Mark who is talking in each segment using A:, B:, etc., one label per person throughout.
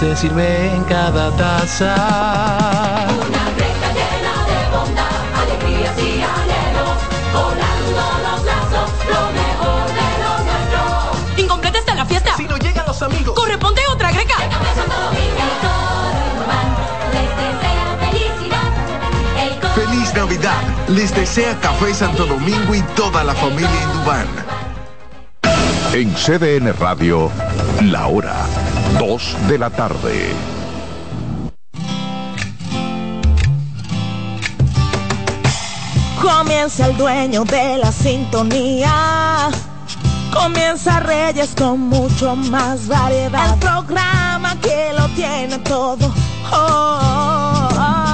A: se sirve en cada taza.
B: Una greca llena de bondad, alegrías y anhelos, volando los lazos, lo mejor de lo nuestro.
C: Incompleta está la fiesta.
D: Si no llegan los amigos.
C: Corresponde otra greca.
B: Café Santo Domingo, el coro Indubán, les desea felicidad. El coro
E: Feliz Navidad. Les desea Café Santo Domingo y toda la familia Indubán.
F: En CDN Radio, la hora 2 de la tarde.
G: Comienza el dueño de la sintonía. Comienza Reyes con mucho más variedad. El programa que lo tiene todo. Oh.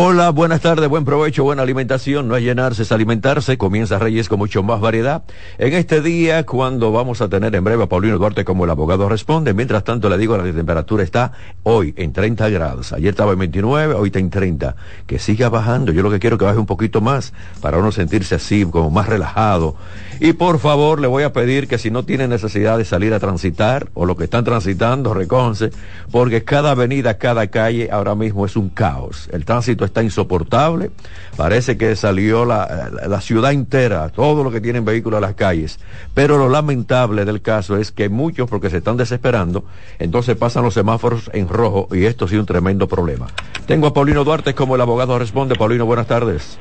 H: Hola, buenas tardes, buen provecho, buena alimentación. No es llenarse, es alimentarse. Comienza Reyes con mucho más variedad. En este día, cuando vamos a tener en breve a Paulino Duarte como el abogado responde, mientras tanto le digo, la temperatura está hoy en 30 grados. Ayer estaba en 29, hoy está en 30. Que siga bajando. Yo lo que quiero es que baje un poquito más para uno sentirse así, como más relajado. Y por favor, le voy a pedir que si no tiene necesidad de salir a transitar o lo que están transitando, recónse, porque cada avenida, cada calle ahora mismo es un caos. El tránsito está insoportable. Parece que salió la, la ciudad entera, todo lo que tienen vehículos a las calles. Pero lo lamentable del caso es que muchos, porque se están desesperando, entonces pasan los semáforos en rojo y esto ha sido un tremendo problema. Tengo a Paulino Duarte como el abogado responde. Paulino, buenas tardes.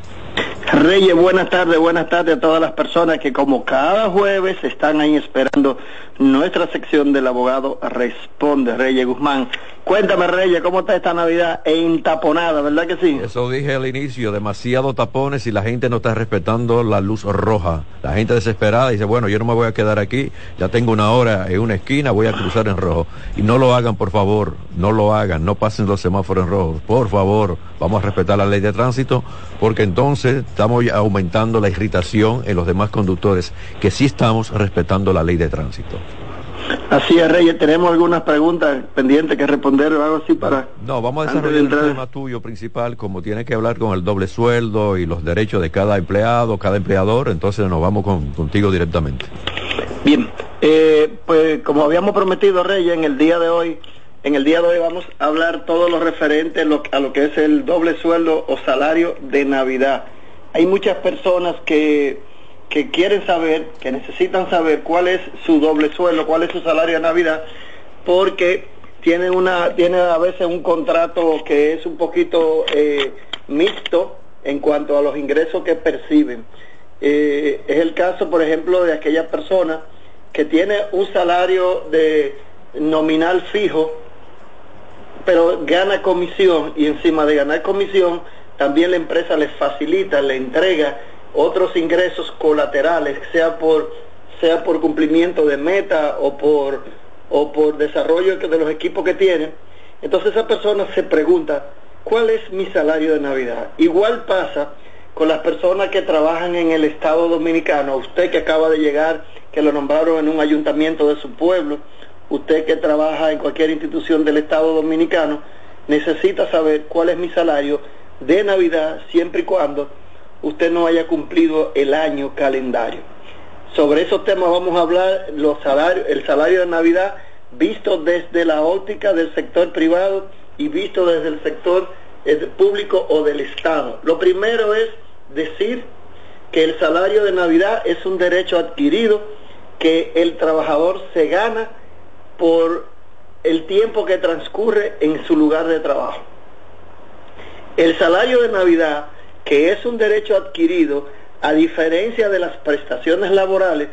I: Reyes, buenas tardes, buenas tardes a todas las personas que como cada jueves están ahí esperando nuestra sección del abogado Responde, Reyes Guzmán. Cuéntame, Reyes, ¿cómo está esta Navidad entaponada, verdad que sí?
H: Eso dije al inicio, demasiado tapones y la gente no está respetando la luz roja. La gente desesperada dice, bueno, yo no me voy a quedar aquí, ya tengo una hora en una esquina, voy a cruzar en rojo. Y no lo hagan, por favor, no lo hagan, no pasen los semáforos en rojo. Por favor, vamos a respetar la ley de tránsito, porque entonces estamos aumentando la irritación en los demás conductores, que sí estamos respetando la ley de tránsito.
I: Así es, Reyes, tenemos algunas preguntas pendientes que responder o algo así para...
H: No, vamos a
I: Antes de
H: desarrollar el
I: entrar-
H: tema tuyo principal, como tiene que hablar con el doble sueldo y los derechos de cada empleado, cada empleador, entonces nos vamos con- contigo directamente.
I: Bien, eh, pues como habíamos prometido, Reyes, en el día de hoy, en el día de hoy vamos a hablar todo lo referente a lo que es el doble sueldo o salario de Navidad. Hay muchas personas que, que quieren saber, que necesitan saber cuál es su doble sueldo, cuál es su salario de Navidad, porque tienen una, tienen a veces un contrato que es un poquito eh, mixto en cuanto a los ingresos que perciben. Eh, es el caso, por ejemplo, de aquella persona que tiene un salario de nominal fijo, pero gana comisión y encima de ganar comisión, también la empresa les facilita, le entrega otros ingresos colaterales, sea por sea por cumplimiento de meta o por o por desarrollo de los equipos que tienen. Entonces esa persona se pregunta, ¿cuál es mi salario de Navidad? Igual pasa con las personas que trabajan en el Estado Dominicano, usted que acaba de llegar, que lo nombraron en un ayuntamiento de su pueblo, usted que trabaja en cualquier institución del Estado Dominicano, necesita saber cuál es mi salario de Navidad siempre y cuando usted no haya cumplido el año calendario. Sobre esos temas vamos a hablar los salarios, el salario de Navidad visto desde la óptica del sector privado y visto desde el sector eh, público o del Estado. Lo primero es decir que el salario de Navidad es un derecho adquirido que el trabajador se gana por el tiempo que transcurre en su lugar de trabajo. El salario de Navidad, que es un derecho adquirido, a diferencia de las prestaciones laborales,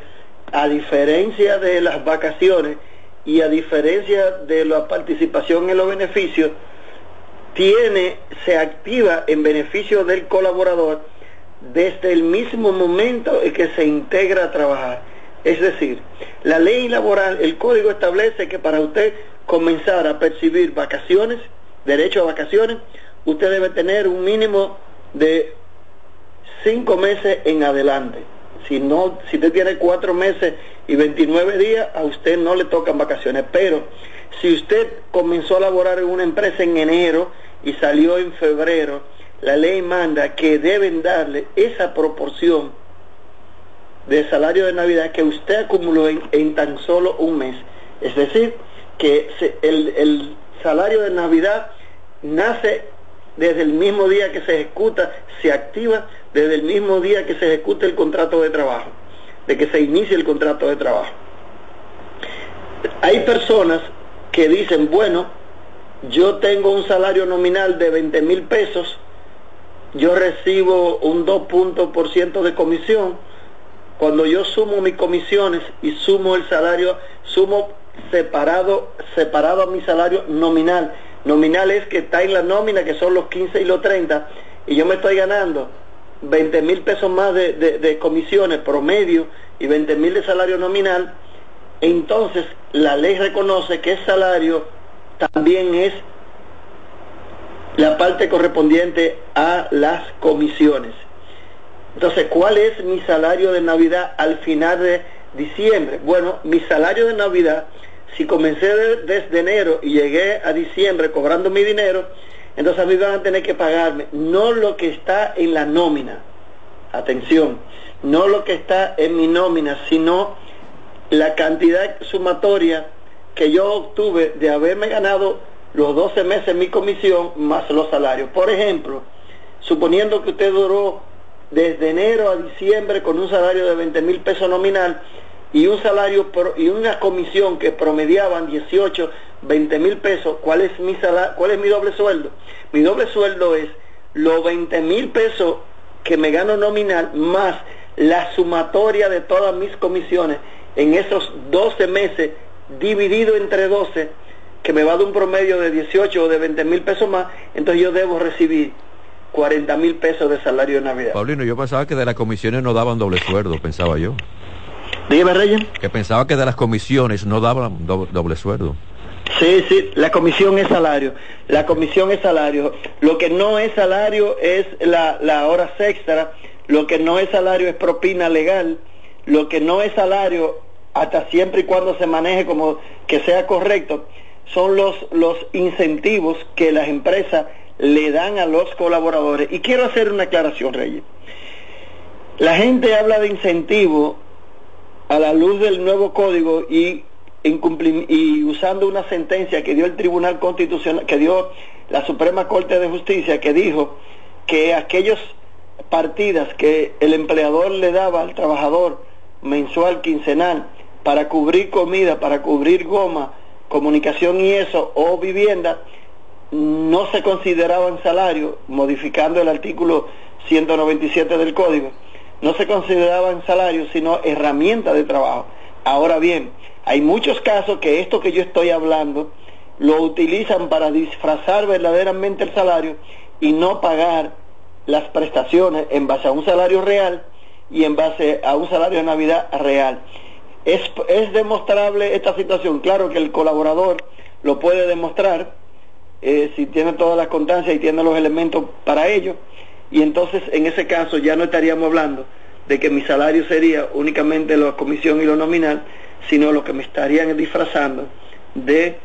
I: a diferencia de las vacaciones y a diferencia de la participación en los beneficios, tiene, se activa en beneficio del colaborador desde el mismo momento en que se integra a trabajar. Es decir, la ley laboral, el código establece que para usted comenzar a percibir vacaciones, derecho a vacaciones, usted debe tener un mínimo de cinco meses en adelante. Si no, si usted tiene cuatro meses y 29 días, a usted no le tocan vacaciones. Pero si usted comenzó a laborar en una empresa en enero y salió en febrero, la ley manda que deben darle esa proporción de salario de Navidad que usted acumuló en, en tan solo un mes. Es decir, que se- el, el salario de Navidad nace desde el mismo día que se ejecuta, se activa desde el mismo día que se ejecuta el contrato de trabajo, de que se inicie el contrato de trabajo. Hay personas que dicen, bueno, yo tengo un salario nominal de 20 mil pesos, yo recibo un 2 puntos por ciento de comisión, cuando yo sumo mis comisiones y sumo el salario, sumo separado, separado a mi salario nominal. Nominal es que está en la nómina, que son los 15 y los 30, y yo me estoy ganando 20 mil pesos más de, de- de comisiones promedio y 20 mil de salario nominal, entonces la ley reconoce que el salario también es la parte correspondiente a las comisiones. Entonces, ¿cuál es mi salario de Navidad al final de diciembre? Bueno, mi salario de Navidad, si comencé de- desde enero y llegué a diciembre cobrando mi dinero, entonces a mí van a tener que pagarme no lo que está en la nómina, atención, no lo que está en mi nómina, sino la cantidad sumatoria que yo obtuve de haberme ganado los 12 meses mi comisión más los salarios. Por ejemplo, suponiendo que usted duró desde enero a diciembre con un salario de 20 mil pesos nominal y un salario pro- y una comisión que promediaban 18, 20 mil pesos, ¿cuál es mi sala- cuál es mi doble sueldo? Mi doble sueldo es los 20 mil pesos que me gano nominal más la sumatoria de todas mis comisiones en esos 12 meses dividido entre 12 que me va de un promedio de 18 o de 20 mil pesos más, entonces yo debo recibir 40 mil pesos de salario de Navidad.
H: Paulino, yo pensaba que de las comisiones no daban doble sueldo, pensaba yo.
I: Dígame, Reyes.
H: Que pensaba que de las comisiones no daban do- doble sueldo.
I: Sí, sí, la comisión es salario. La comisión es salario. Lo que no es salario es la, la hora extra. Lo que no es salario es propina legal. Lo que no es salario, hasta siempre y cuando se maneje como que sea correcto, son los, los incentivos que las empresas le dan a los colaboradores. Y quiero hacer una aclaración, Reyes. La gente habla de incentivo a la luz del nuevo código y, y usando una sentencia que dio el Tribunal Constitucional, que dio la Suprema Corte de Justicia, que dijo que aquellos partidas que el empleador le daba al trabajador mensual, quincenal, para cubrir comida, para cubrir goma, comunicación y eso, o vivienda, no se consideraban salario, modificando el artículo 197 del código, no se consideraban salario, sino herramienta de trabajo. Ahora bien, hay muchos casos que esto que yo estoy hablando lo utilizan para disfrazar verdaderamente el salario y no pagar las prestaciones en base a un salario real y en base a un salario de Navidad real. ¿Es, es demostrable esta situación? Claro que el colaborador lo puede demostrar, eh, si tiene todas las constancias y tiene los elementos para ello, y entonces en ese caso ya no estaríamos hablando de que mi salario sería únicamente la comisión y lo nominal, sino lo que me estarían disfrazando de,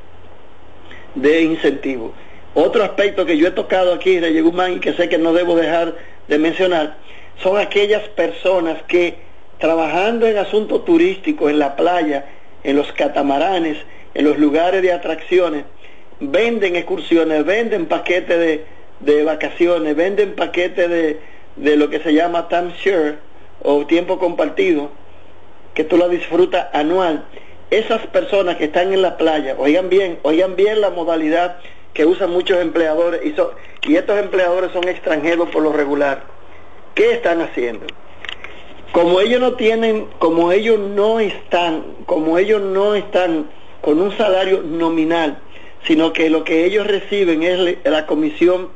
I: de incentivo. Otro aspecto que yo he tocado aquí, Reyes Guzmán, y que sé que no debo dejar de mencionar, son aquellas personas que trabajando en asuntos turísticos, en la playa, en los catamaranes, en los lugares de atracciones, venden excursiones, venden paquetes de, de vacaciones, venden paquetes de, de lo que se llama timeshare o tiempo compartido, que tú la disfrutas anual. Esas personas que están en la playa, oigan bien, oigan bien la modalidad que usan muchos empleadores y, son, y estos empleadores son extranjeros por lo regular. ¿Qué están haciendo? Como ellos no tienen, como ellos no están, como ellos no están con un salario nominal, sino que lo que ellos reciben es la comisión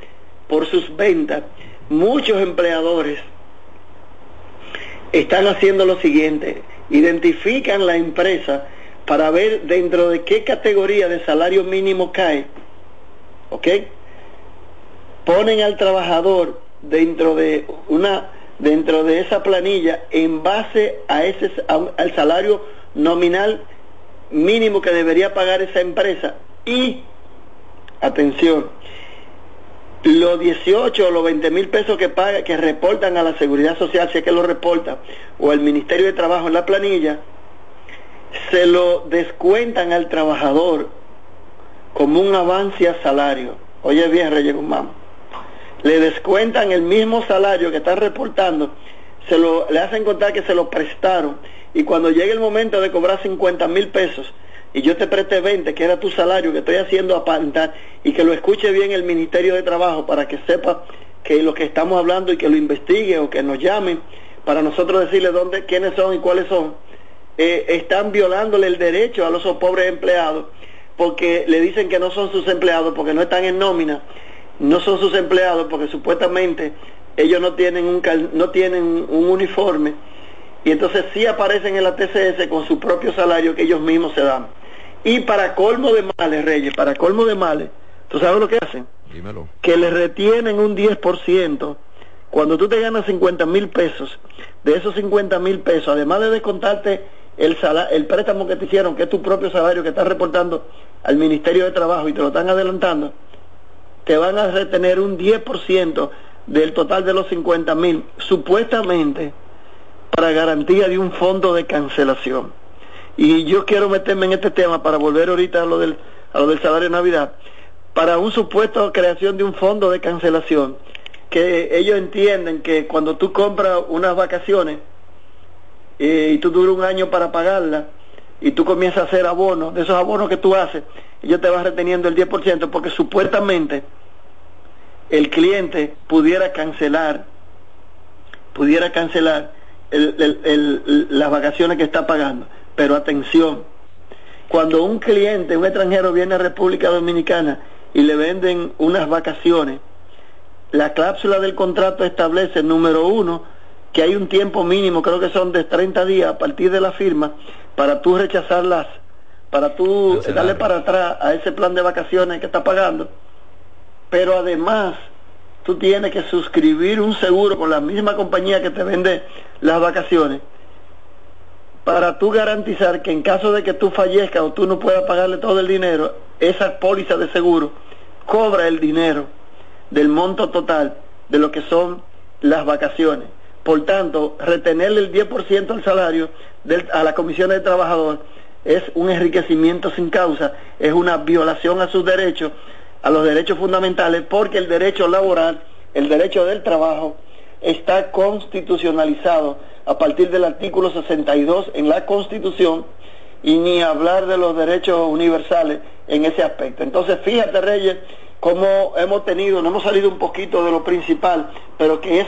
I: por sus ventas, muchos empleadores están haciendo lo siguiente, identifican la empresa para ver dentro de qué categoría de salario mínimo cae, ¿ok? Ponen al trabajador dentro de una dentro de esa planilla en base a ese al salario nominal mínimo que debería pagar esa empresa y, atención, los 18 o los 20 mil pesos que paga, que reportan a la Seguridad Social, si es que lo reporta, o al Ministerio de Trabajo en la planilla, se lo descuentan al trabajador como un avance a salario. Oye bien, Reyes Guzmán. Le descuentan el mismo salario que están reportando, se lo, le hacen contar que se lo prestaron y cuando llegue el momento de cobrar 50 mil pesos y yo te preste 20, que era tu salario que estoy haciendo a pantar y que lo escuche bien el Ministerio de Trabajo para que sepa que lo que estamos hablando y que lo investigue o que nos llamen para nosotros decirle dónde, quiénes son y cuáles son, eh, están violándole el derecho a los pobres empleados porque le dicen que no son sus empleados porque no están en nómina, no son sus empleados porque supuestamente ellos no tienen un, no tienen un uniforme y entonces sí aparecen en la TCS con su propio salario que ellos mismos se dan. Y para colmo de males, Reyes, para colmo de males, ¿tú sabes lo que hacen?
H: Dímelo.
I: Que le retienen un 10%. Cuando tú te ganas 50 mil pesos, de esos 50 mil pesos, además de descontarte el, el préstamo que te hicieron, que es tu propio salario que estás reportando al Ministerio de Trabajo y te lo están adelantando, te van a retener un 10% del total de los 50 mil, supuestamente para garantía de un fondo de cancelación. Y yo quiero meterme en este tema para volver ahorita a lo del, a lo del salario de Navidad, para un supuesto creación de un fondo de cancelación, que ellos entienden que cuando tú compras unas vacaciones, eh, y tú duras un año para pagarla y tú comienzas a hacer abonos, de esos abonos que tú haces, ellos te vas reteniendo el 10% porque supuestamente el cliente pudiera cancelar, pudiera cancelar las vacaciones que está pagando. Pero atención, cuando un cliente, un extranjero viene a República Dominicana y le venden unas vacaciones, la cláusula del contrato establece, número uno, que hay un tiempo mínimo, creo que son de 30 días a partir de la firma, para tú rechazarlas, para tú darle para atrás a ese plan de vacaciones que está pagando. Pero además, tú tienes que suscribir un seguro con la misma compañía que te vende las vacaciones para tú garantizar que en caso de que tú fallezcas o tú no puedas pagarle todo el dinero, esa póliza de seguro cobra el dinero del monto total de lo que son las vacaciones. Por tanto, retenerle el 10% al salario a la comisión de trabajador es un enriquecimiento sin causa, es una violación a sus derechos, a los derechos fundamentales, porque el derecho laboral, el derecho del trabajo, está constitucionalizado a partir del artículo 62 en la Constitución y ni hablar de los derechos universales en ese aspecto. Entonces, fíjate, Reyes, cómo hemos tenido, no hemos salido un poquito de lo principal, pero que es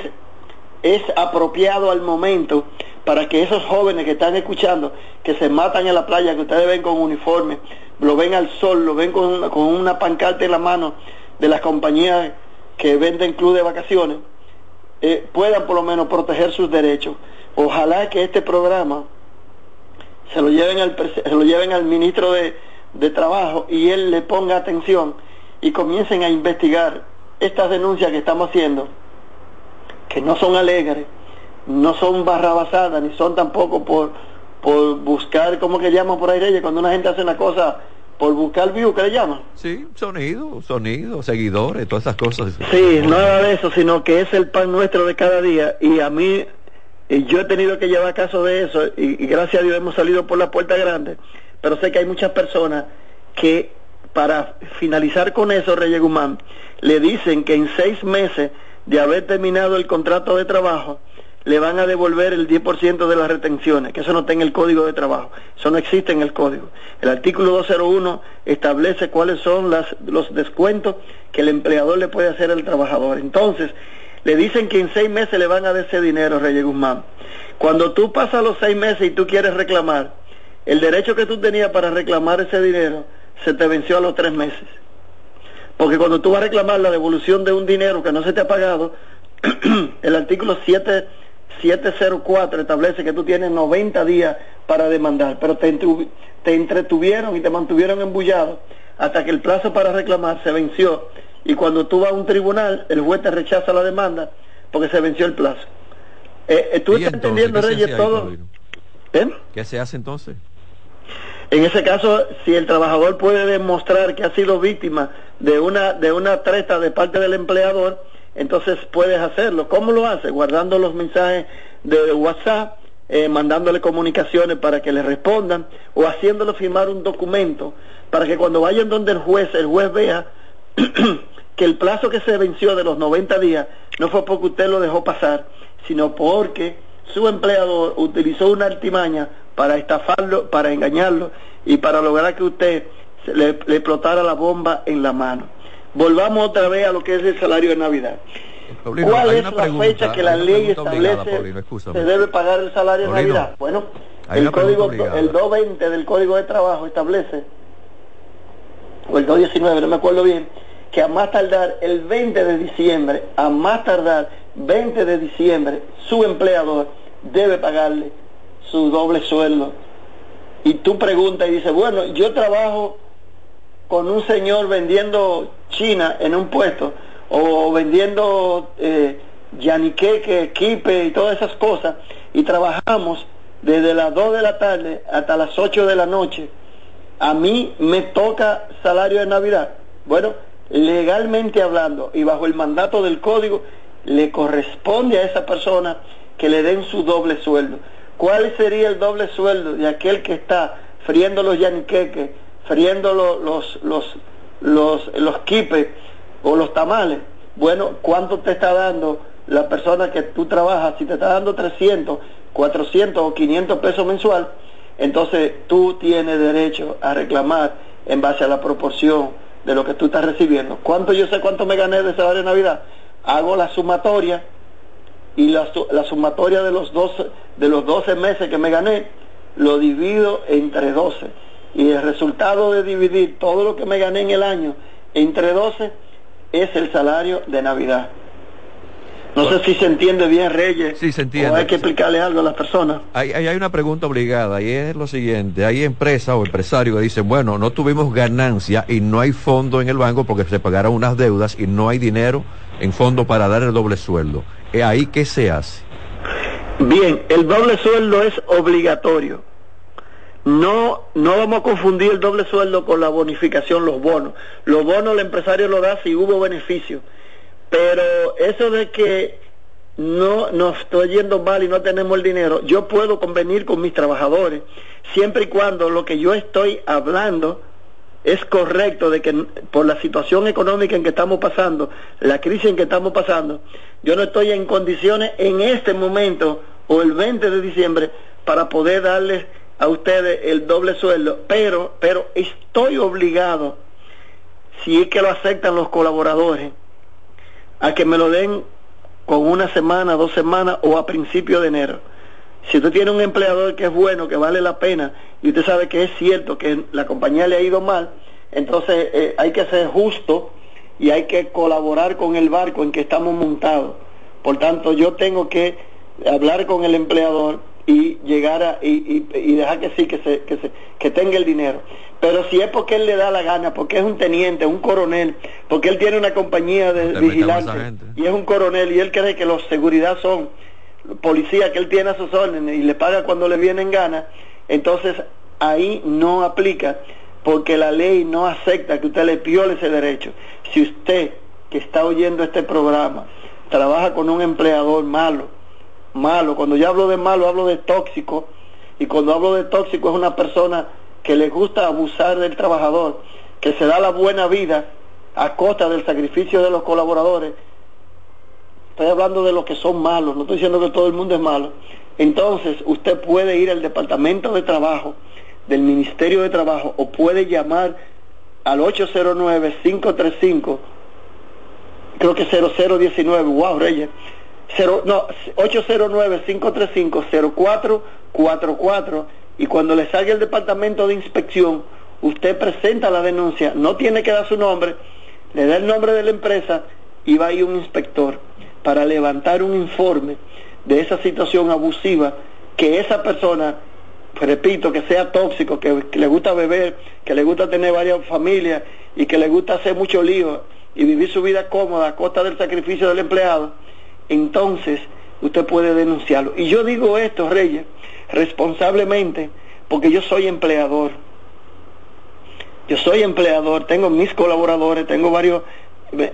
I: es apropiado al momento para que esos jóvenes que están escuchando, que se matan en la playa, que ustedes ven con uniforme, lo ven al sol, lo ven con una, con una pancarta en la mano de las compañías que venden club de vacaciones, eh, puedan por lo menos proteger sus derechos. Ojalá que este programa se lo lleven al, se lo lleven al ministro de, de Trabajo y él le ponga atención y comiencen a investigar estas denuncias que estamos haciendo que no son alegres, no son barrabasadas, ni son tampoco por, por buscar, ¿cómo que llaman por ahí, cuando una gente hace una cosa por buscar view, ¿qué le llaman?
H: Sí, sonido, sonido, seguidores, todas esas cosas.
I: Sí, nada de eso, sino que es el pan nuestro de cada día y a mí y yo he tenido que llevar caso de eso y, y, gracias a Dios hemos salido por la puerta grande, pero sé que hay muchas personas que para finalizar con eso, Reyes Guzmán, le dicen que en seis meses de haber terminado el contrato de trabajo, le van a devolver el 10% de las retenciones, que eso no está en el código de trabajo, eso no existe en el código. El artículo 201 establece cuáles son las, los descuentos que el empleador le puede hacer al trabajador. Entonces, le dicen que en seis meses le van a dar ese dinero, Reyes Guzmán. Cuando tú pasas los seis meses y tú quieres reclamar, el derecho que tú tenías para reclamar ese dinero se te venció a los tres meses. Porque cuando tú vas a reclamar la devolución de un dinero que no se te ha pagado, el artículo 7, 704 establece que tú tienes 90 días para demandar, pero te, te entretuvieron y te mantuvieron embullado hasta que el plazo para reclamar se venció y cuando tú vas a un tribunal, el juez te rechaza la demanda porque se venció el plazo. Eh, eh, ¿Tú estás entendiendo, Reyes, todo?
H: ¿Eh? ¿Qué se hace entonces?
I: En ese caso, si el trabajador puede demostrar que ha sido víctima de una, de una treta de parte del empleador, entonces puedes hacerlo. ¿Cómo lo hace? Guardando los mensajes de WhatsApp, eh, mandándole comunicaciones para que le respondan o haciéndole firmar un documento para que cuando vayan donde el juez, el juez vea que el plazo que se venció de los 90 días no fue porque usted lo dejó pasar, sino porque su empleador utilizó una artimaña para estafarlo, para engañarlo y para lograr que usted le, le explotara la bomba en la mano. Volvamos otra vez a lo que es el salario de Navidad.
H: Paulino,
I: ¿Cuál es la
H: pregunta,
I: fecha que la ley
H: obligada,
I: establece
H: Paulino, escúchame.
I: se debe pagar el salario de Navidad? Bueno, el código,
H: obligada.
I: el 220 del Código de Trabajo establece, o el 219, no me acuerdo bien, que a más tardar el 20 de diciembre, a más tardar 20 de diciembre, su empleador debe pagarle su doble sueldo. Y tú preguntas y dices, bueno, yo trabajo con un señor vendiendo China en un puesto o vendiendo eh, yaniqueque, quipe y todas esas cosas y trabajamos desde las 2 de la tarde hasta las 8 de la noche. A mí me toca salario de Navidad. Bueno, legalmente hablando y bajo el mandato del código, le corresponde a esa persona que le den su doble sueldo. ¿Cuál sería el doble sueldo de aquel que está friendo los yaniqueques, friendo lo- los, los, los, los quipes o los tamales? Bueno, ¿cuánto te está dando la persona que tú trabajas? Si te está dando 300, 400 o 500 pesos mensual, entonces tú tienes derecho a reclamar en base a la proporción de lo que tú estás recibiendo. ¿Cuánto yo sé cuánto me gané de salario de Navidad? Hago la sumatoria y la, la sumatoria de los 12, de los 12 meses que me gané lo divido entre 12 y el resultado de dividir todo lo que me gané en el año entre 12 es el salario de Navidad. No sé si se entiende bien, Reyes.
H: Sí, se entiende.
I: O hay que explicarle algo a las personas.
H: Hay, hay, hay una pregunta obligada y es lo siguiente. Hay empresas o empresarios que dicen, bueno, no tuvimos ganancia y no hay fondo en el banco porque se pagaron unas deudas y no hay dinero en fondo para dar el doble sueldo. ¿Y ahí qué se hace?
I: Bien, el doble sueldo es obligatorio. No, no vamos a confundir el doble sueldo con la bonificación, los bonos. Los bonos el empresario lo da si hubo beneficio. Pero eso de que no nos estoy yendo mal y no tenemos el dinero, yo puedo convenir con mis trabajadores, siempre y cuando lo que yo estoy hablando es correcto de que por la situación económica en que estamos pasando, la crisis en que estamos pasando, yo no estoy en condiciones en este momento o el 20 de diciembre para poder darles a ustedes el doble sueldo, pero pero estoy obligado si es que lo aceptan los colaboradores a que me lo den con una semana, dos semanas o a principio de enero. Si usted tiene un empleador que es bueno, que vale la pena, y usted sabe que es cierto que la compañía le ha ido mal, entonces eh, hay que ser justo y hay que colaborar con el barco en que estamos montados. Por tanto, yo tengo que hablar con el empleador y llegar a y, y- y dejar que sí que se, que se que tenga el dinero. Pero si es porque él le da la gana porque es un teniente un coronel porque él tiene una compañía de vigilantes y es un coronel y él cree que los seguridad son policía que él tiene a sus órdenes y le paga cuando le vienen ganas entonces ahí no aplica porque la ley no acepta que usted le viole ese derecho. Si usted que está oyendo este programa trabaja con un empleador malo malo. Cuando yo hablo de malo, hablo de tóxico. Y cuando hablo de tóxico es una persona que le gusta abusar del trabajador, que se da la buena vida a costa del sacrificio de los colaboradores. Estoy hablando de los que son malos, no estoy diciendo que todo el mundo es malo. Entonces, usted puede ir al Departamento de Trabajo del Ministerio de Trabajo o puede llamar al 809-535 creo que 0019, wow, Reyes. Cero, no, 809-535-0444 y cuando le salga el departamento de inspección, usted presenta la denuncia, no tiene que dar su nombre, le da el nombre de la empresa y va a ir un inspector para levantar un informe de esa situación abusiva que esa persona, repito, que sea tóxico, que, que le gusta beber, que le gusta tener varias familias y que le gusta hacer mucho lío y vivir su vida cómoda a costa del sacrificio del empleado, entonces usted puede denunciarlo. Y yo digo esto, Reyes, responsablemente, porque yo soy empleador. Yo soy empleador, tengo mis colaboradores, tengo varios,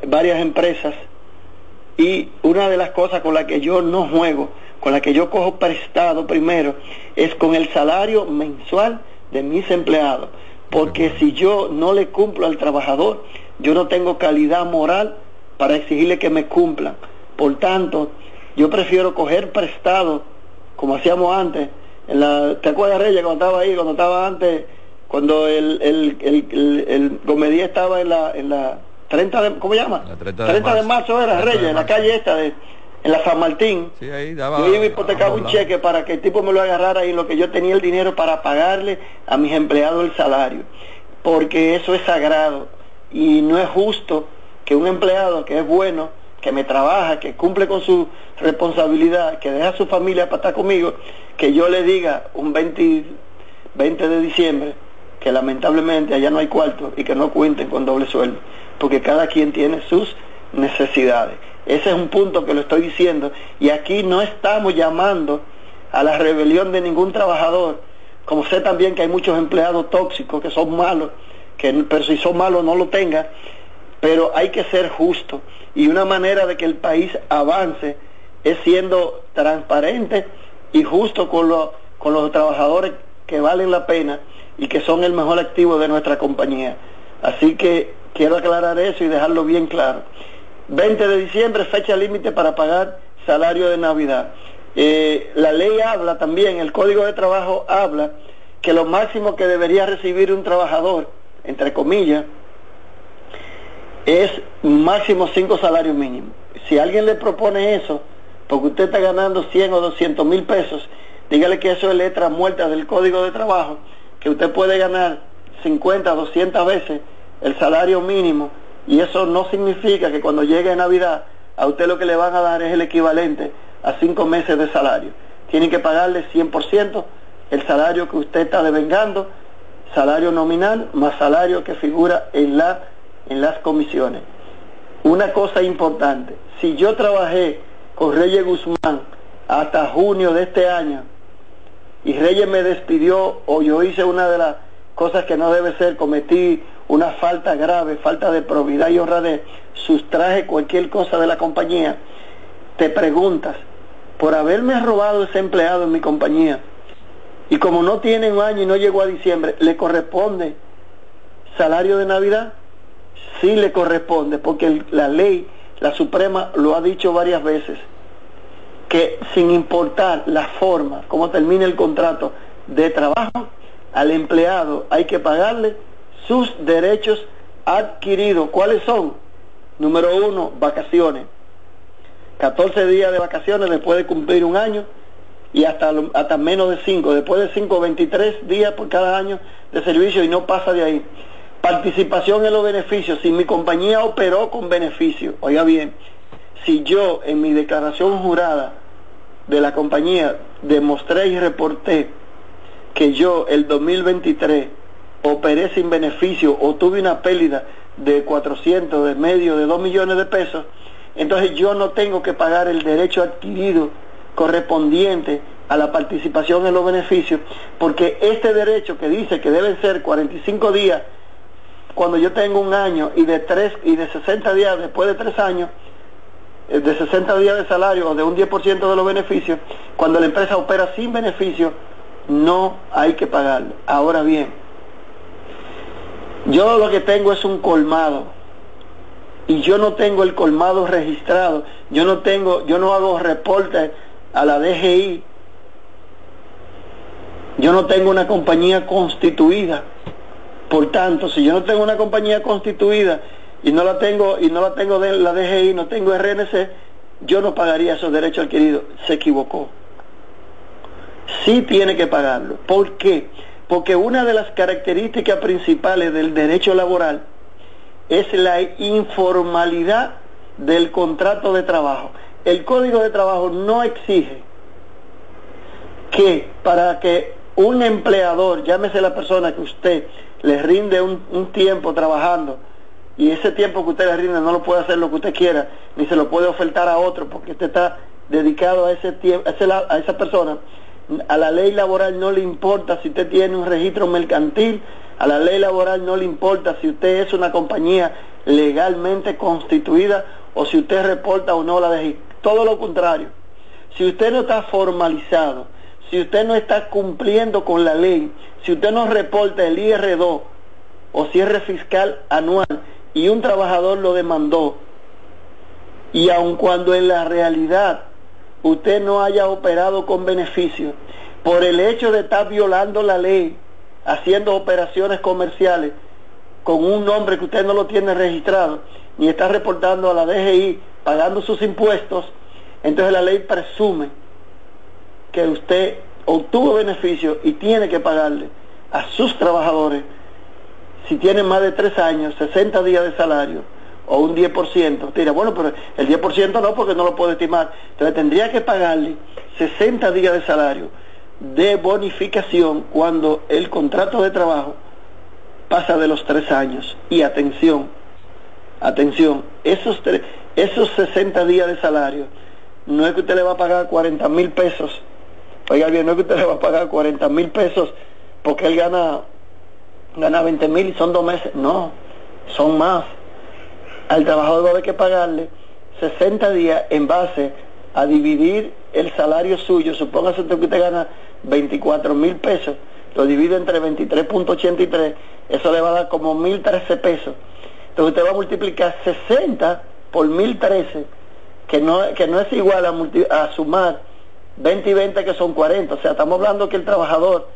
I: varias empresas y una de las cosas con las que yo no juego, con la que yo cojo prestado primero, es con el salario mensual de mis empleados. Porque si yo no le cumplo al trabajador, yo no tengo calidad moral para exigirle que me cumplan. Por tanto, yo prefiero coger prestado, como hacíamos antes. En la, ¿Te acuerdas, Reyes, cuando estaba ahí, cuando estaba antes, cuando el, el, el, estaba en la, en la 30 de, ¿cómo llama?
H: 30
I: de,
H: de
I: marzo.
H: marzo
I: era,
H: 30 de
I: Reyes, en la calle esta de en la San Martín.
H: Sí, ahí daba-
I: yo iba a hipotecar un
H: la-
I: cheque para que el tipo me lo agarrara y en lo que yo tenía el dinero para pagarle a mis empleados el salario. Porque eso es sagrado y no es justo que un empleado que es bueno, que me trabaja, que cumple con su responsabilidad, que deja a su familia para estar conmigo, que yo le diga un 20, 20 de diciembre que lamentablemente allá no hay cuarto y que no cuenten con doble sueldo, porque cada quien tiene sus necesidades. Ese es un punto que lo estoy diciendo y aquí no estamos llamando a la rebelión de ningún trabajador, como sé también que hay muchos empleados tóxicos que son malos, que pero si son malos no lo tengan, pero hay que ser justo y una manera de que el país avance es siendo transparente y justo con, lo- con los trabajadores que valen la pena y que son el mejor activo de nuestra compañía. Así que quiero aclarar eso y dejarlo bien claro. 20 de diciembre, fecha límite para pagar salario de Navidad. Eh, la ley habla también, el Código de Trabajo habla que lo máximo que debería recibir un trabajador, entre comillas, es máximo cinco salarios mínimos. Si alguien le propone eso, porque usted está ganando 100 o 200 mil pesos, dígale que eso es letra muerta del Código de Trabajo, que usted puede ganar 50, 200 veces el salario mínimo, y eso no significa que cuando llegue Navidad, a usted lo que le van a dar es el equivalente a cinco meses de salario. Tienen que pagarle 100% el salario que usted está devengando, salario nominal más salario que figura en, la, en las comisiones. Una cosa importante, si yo trabajé con Reyes Guzmán hasta junio de este año y Reyes me despidió o yo hice una de las cosas que no debe ser, cometí una falta grave, falta de probidad y honradez, sustraje cualquier cosa de la compañía, te preguntas, por haberme robado ese empleado en mi compañía, y como no tiene un año y no llegó a diciembre, ¿le corresponde salario de Navidad? Sí le corresponde, porque la ley, la Suprema, lo ha dicho varias veces, que sin importar la forma, cómo termine el contrato de trabajo, al empleado hay que pagarle sus derechos adquiridos. ¿Cuáles son? Número uno, vacaciones. 14 días de vacaciones después de cumplir un año y hasta, hasta menos de 5, después de 5, 23 días por cada año de servicio y no pasa de ahí. Participación en los beneficios. Si mi compañía operó con beneficio, oiga bien, si yo en mi declaración jurada de la compañía demostré y reporté que yo el 2023 operé sin beneficio o tuve una pérdida de 400, de medio, de 2 millones de pesos, entonces yo no tengo que pagar el derecho adquirido correspondiente a la participación en los beneficios, porque este derecho que dice que deben ser 45 días cuando yo tengo un año y de tres y de 60 días después de tres años, eh, de 60 días de salario o de un 10% de los beneficios, cuando la empresa opera sin beneficio, no hay que pagarle. Ahora bien, yo lo que tengo es un colmado y yo no tengo el colmado registrado, yo no tengo, yo no hago reporte a la DGI, yo no tengo una compañía constituida. Por tanto, si yo no tengo una compañía constituida y no la tengo y no la tengo de la DGI, no tengo RNC, yo no pagaría esos derechos adquiridos. Se equivocó. Sí tiene que pagarlo. ¿Por qué? Porque una de las características principales del derecho laboral es la informalidad del contrato de trabajo. El código de trabajo no exige que para que un empleador, llámese la persona que usted le rinde un, un tiempo trabajando y ese tiempo que usted le rinde no lo puede hacer lo que usted quiera, ni se lo puede ofertar a otro porque usted está dedicado a ese tiempo, a, a esa persona, a la ley laboral no le importa si usted tiene un registro mercantil, A la ley laboral no le importa si usted es una compañía legalmente constituida o si usted reporta o no la DGI. Todo lo contrario. Si usted no está formalizado, si usted no está cumpliendo con la ley, si usted no reporta el IR2 o cierre fiscal anual y un trabajador lo demandó, y aun cuando en la realidad usted no haya operado con beneficio, por el hecho de estar violando la ley, haciendo operaciones comerciales con un nombre que usted no lo tiene registrado, ni está reportando a la DGI, pagando sus impuestos, entonces la ley presume que usted obtuvo beneficio y tiene que pagarle a sus trabajadores, si tienen más de tres años, 60 días de salario o un 10%. Tira, bueno, pero el 10% no porque no lo puedo estimar. Entonces tendría que pagarle 60 días de salario de bonificación cuando el contrato de trabajo pasa de los tres años. Y atención, atención, esos, tres, esos 60 días de salario, no es que usted le va a pagar 40 mil pesos, oiga bien, no es que usted le va a pagar 40 mil pesos porque él gana, gana 20 mil y son dos meses, no, son más. Al trabajador va a haber que pagarle 60 días en base a dividir el salario suyo, supóngase que usted gana 24 mil pesos, lo divide entre 23.83, eso le va a dar como 1.013 pesos. Entonces usted va a multiplicar 60 por 1.013, que no, que no es igual a, multi, a sumar 20 y 20 que son 40. O sea, estamos hablando que el trabajador,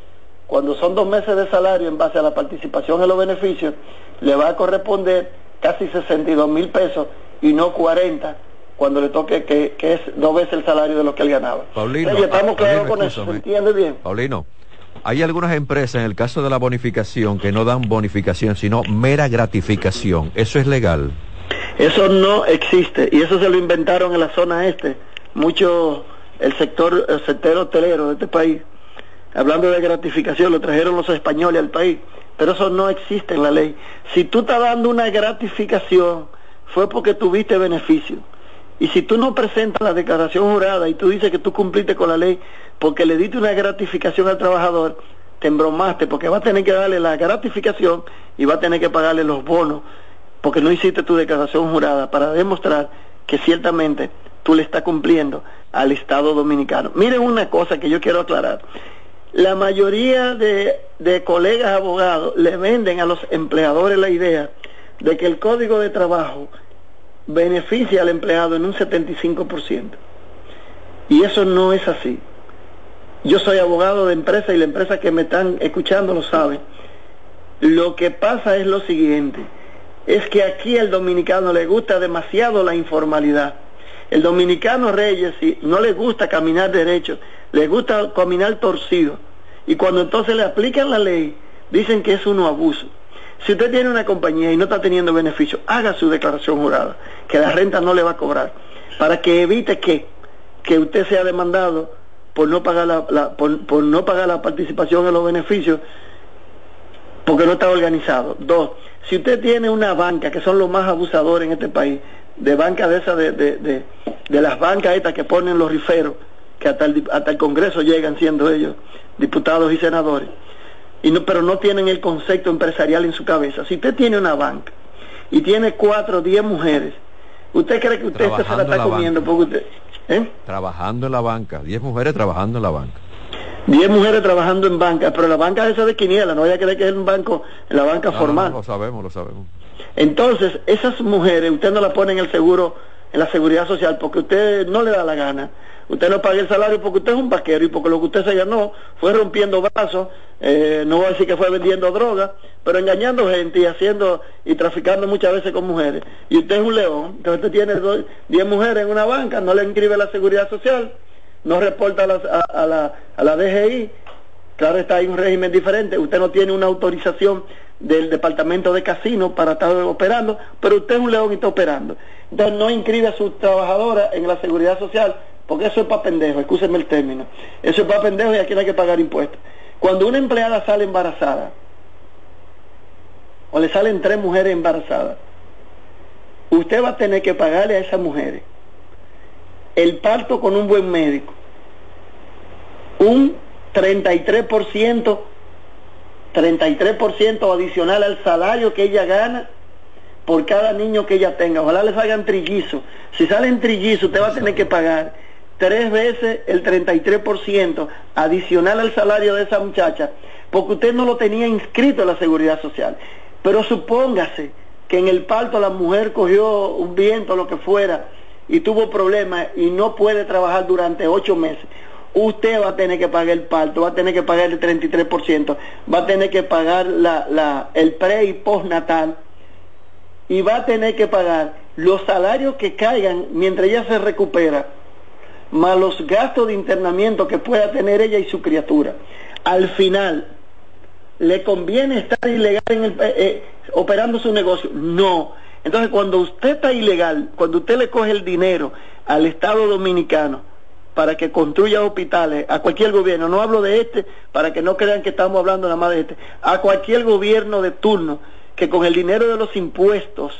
I: cuando son dos meses de salario en base a la participación en los beneficios, le va a corresponder casi 62 mil pesos y no 40 cuando le toque que, que, es dos veces el salario de lo que él ganaba.
H: Paulino,
I: estamos claros con eso, ¿se entiende bien?
H: Paulino, hay algunas empresas en el caso de la bonificación que no dan bonificación, sino mera gratificación. ¿Eso es legal?
I: Eso no existe y eso se lo inventaron en la zona este, mucho el sector, el sector hotelero de este país. Hablando de gratificación, lo trajeron los españoles al país, pero eso no existe en la ley. Si tú estás dando una gratificación, fue porque tuviste beneficio. Y si tú no presentas la declaración jurada y tú dices que tú cumpliste con la ley porque le diste una gratificación al trabajador, te embromaste porque va a tener que darle la gratificación y va a tener que pagarle los bonos porque no hiciste tu declaración jurada para demostrar que ciertamente tú le estás cumpliendo al Estado dominicano. Miren una cosa que yo quiero aclarar. La mayoría de, de colegas abogados le venden a los empleadores la idea de que el código de trabajo beneficia al empleado en un 75%. Y eso no es así. Yo soy abogado de empresa y la empresa que me están escuchando lo sabe. Lo que pasa es lo siguiente, es que aquí al dominicano le gusta demasiado la informalidad. El dominicano Reyes si no le gusta caminar derecho, le gusta caminar torcido. Y cuando entonces le aplican la ley, dicen que es uno abuso. Si usted tiene una compañía y no está teniendo beneficio, haga su declaración jurada, que la renta no le va a cobrar, para que evite que, que usted sea demandado por no pagar la, la por, por, no pagar la participación en los beneficios, porque no está organizado. Dos, si usted tiene una banca, que son los más abusadores en este país, de banca de esas, de, de, de, de las bancas estas que ponen los riferos, que hasta el, hasta el Congreso llegan siendo ellos diputados y senadores, y no, pero no tienen el concepto empresarial en su cabeza. Si usted tiene una banca y tiene cuatro o diez mujeres, ¿usted cree que usted se la está comiendo? Porque usted,
H: ¿eh? Trabajando en la banca, diez mujeres trabajando en la banca.
I: Diez mujeres trabajando en banca, pero la banca esa de quiniela, no vaya a creer que es un banco, en la banca
H: no,
I: formal.
H: No, no, lo sabemos, lo sabemos.
I: Entonces, esas mujeres, usted no la pone en el seguro, en la seguridad social, porque usted no le da la gana. Usted no paga el salario porque usted es un vaquero y porque lo que usted se ganó fue rompiendo brazos, eh, no voy a decir que fue vendiendo droga, pero engañando gente y haciendo y traficando muchas veces con mujeres. Y usted es un león, entonces usted tiene 10 mujeres en una banca, no le inscribe la seguridad social, no reporta a la, a, a la, a la DGI, claro está, hay un régimen diferente, usted no tiene una autorización del departamento de casino para estar operando, pero usted es un león y está operando. Entonces no inscribe a su trabajadora en la seguridad social, porque eso es para pendejo, escúcheme el término. Eso es para pendejo y aquí no hay que pagar impuestos. Cuando una empleada sale embarazada, o le salen tres mujeres embarazadas, usted va a tener que pagarle a esas mujeres el parto con un buen médico, un 33% 33% adicional al salario que ella gana por cada niño que ella tenga. Ojalá les hagan trillizo. Si salen trillizo, usted va a tener que pagar tres veces el 33% adicional al salario de esa muchacha, porque usted no lo tenía inscrito en la seguridad social. Pero supóngase que en el parto la mujer cogió un viento, lo que fuera, y tuvo problemas y no puede trabajar durante ocho meses. Usted va a tener que pagar el parto, va a tener que pagar el 33%, va a tener que pagar la, la, el pre y postnatal y va a tener que pagar los salarios que caigan mientras ella se recupera, más los gastos de internamiento que pueda tener ella y su criatura. Al final, ¿le conviene estar ilegal en el, eh, eh, operando su negocio? No. Entonces, cuando usted está ilegal, cuando usted le coge el dinero al Estado Dominicano para que construya hospitales, a cualquier gobierno, no hablo de este, para que no crean que estamos hablando nada más de este, a cualquier gobierno de turno, que con el dinero de los impuestos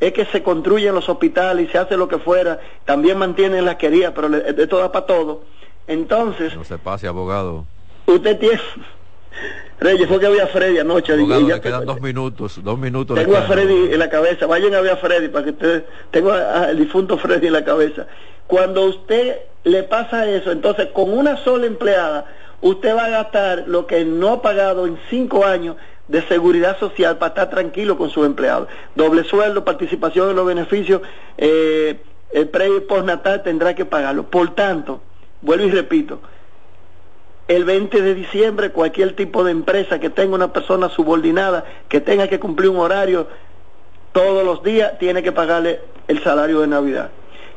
I: es que se construyen los hospitales y se hace lo que fuera, también mantienen la quería, pero de esto da para todo. Entonces...
H: No se pase, abogado.
I: Usted tiene... Reyes, fue que había Freddy anoche.
H: Abogado,
I: y ya
H: le quedan dos minutos, dos minutos.
I: Tengo a. Freddy en la cabeza, vayan a ver a Freddy para que ustedes, tengo al difunto Freddy en la cabeza. Cuando usted le pasa eso, entonces con una sola empleada, usted va a gastar lo que no ha pagado en cinco años de seguridad social para estar tranquilo con sus empleados. Doble sueldo, participación en los beneficios, eh, el pre y postnatal tendrá que pagarlo. Por tanto, vuelvo y repito, el 20 de diciembre cualquier tipo de empresa que tenga una persona subordinada, que tenga que cumplir un horario todos los días, tiene que pagarle el salario de Navidad.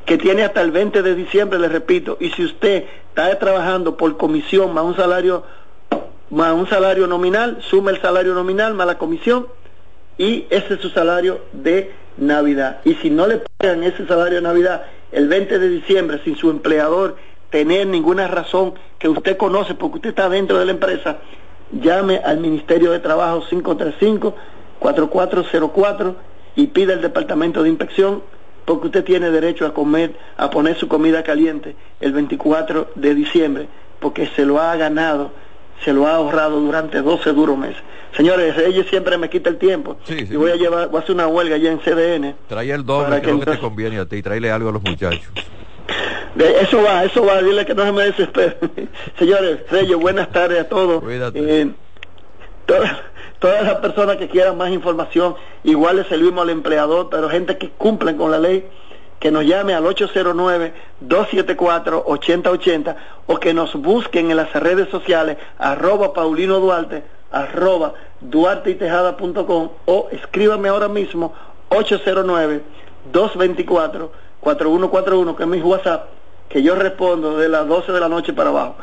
I: Que tiene hasta el 20 de diciembre, le repito, y si usted está trabajando por comisión más un salario más un salario nominal, suma el salario nominal más la comisión y ese es su salario de Navidad. Y si no le pagan ese salario de Navidad el 20 de diciembre sin su empleador tener ninguna razón que usted conoce porque usted está dentro de la empresa, llame al Ministerio de Trabajo 535-4404 y pida el Departamento de Inspección porque usted tiene derecho a comer, a poner su comida caliente el 24 de diciembre porque se lo ha ganado se lo ha ahorrado durante 12 duros meses. Señores, ella siempre me quita el tiempo.
H: Sí, sí.
I: y voy a llevar, voy a hacer una huelga ya en CDN.
H: Trae el doble,
I: Para
H: que
I: que
H: que te conviene a ti. Tráele algo a los muchachos.
I: Eso va, eso va, dile que no se me desespere. Señores, Reyes, buenas tardes a todos.
H: Cuídate.
I: Eh, todas las personas que quieran más información, igual le servimos al empleador, pero gente que cumplen con la ley, que nos llame al 809-274-8080 o que nos busquen en las redes sociales, arroba Paulino Duarte, arroba duarteitejada.com o escríbame ahora mismo 809-224-4141, que es mi WhatsApp, que yo respondo de las 12 de la noche para abajo.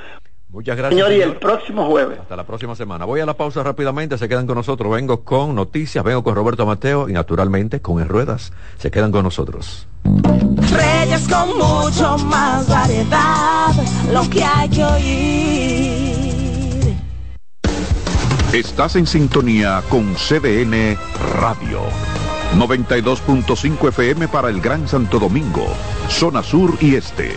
H: Muchas gracias.
I: Señor, y el próximo jueves.
H: Hasta la próxima semana. Voy a la pausa rápidamente, se quedan con nosotros. Vengo con noticias, vengo con Roberto Mateo y naturalmente con En Ruedas. Se quedan con nosotros.
G: Reyes con mucho más variedad, lo que hay que oír.
F: Estás en sintonía con CDN Radio. 92.5 FM para el Gran Santo Domingo, zona sur y este.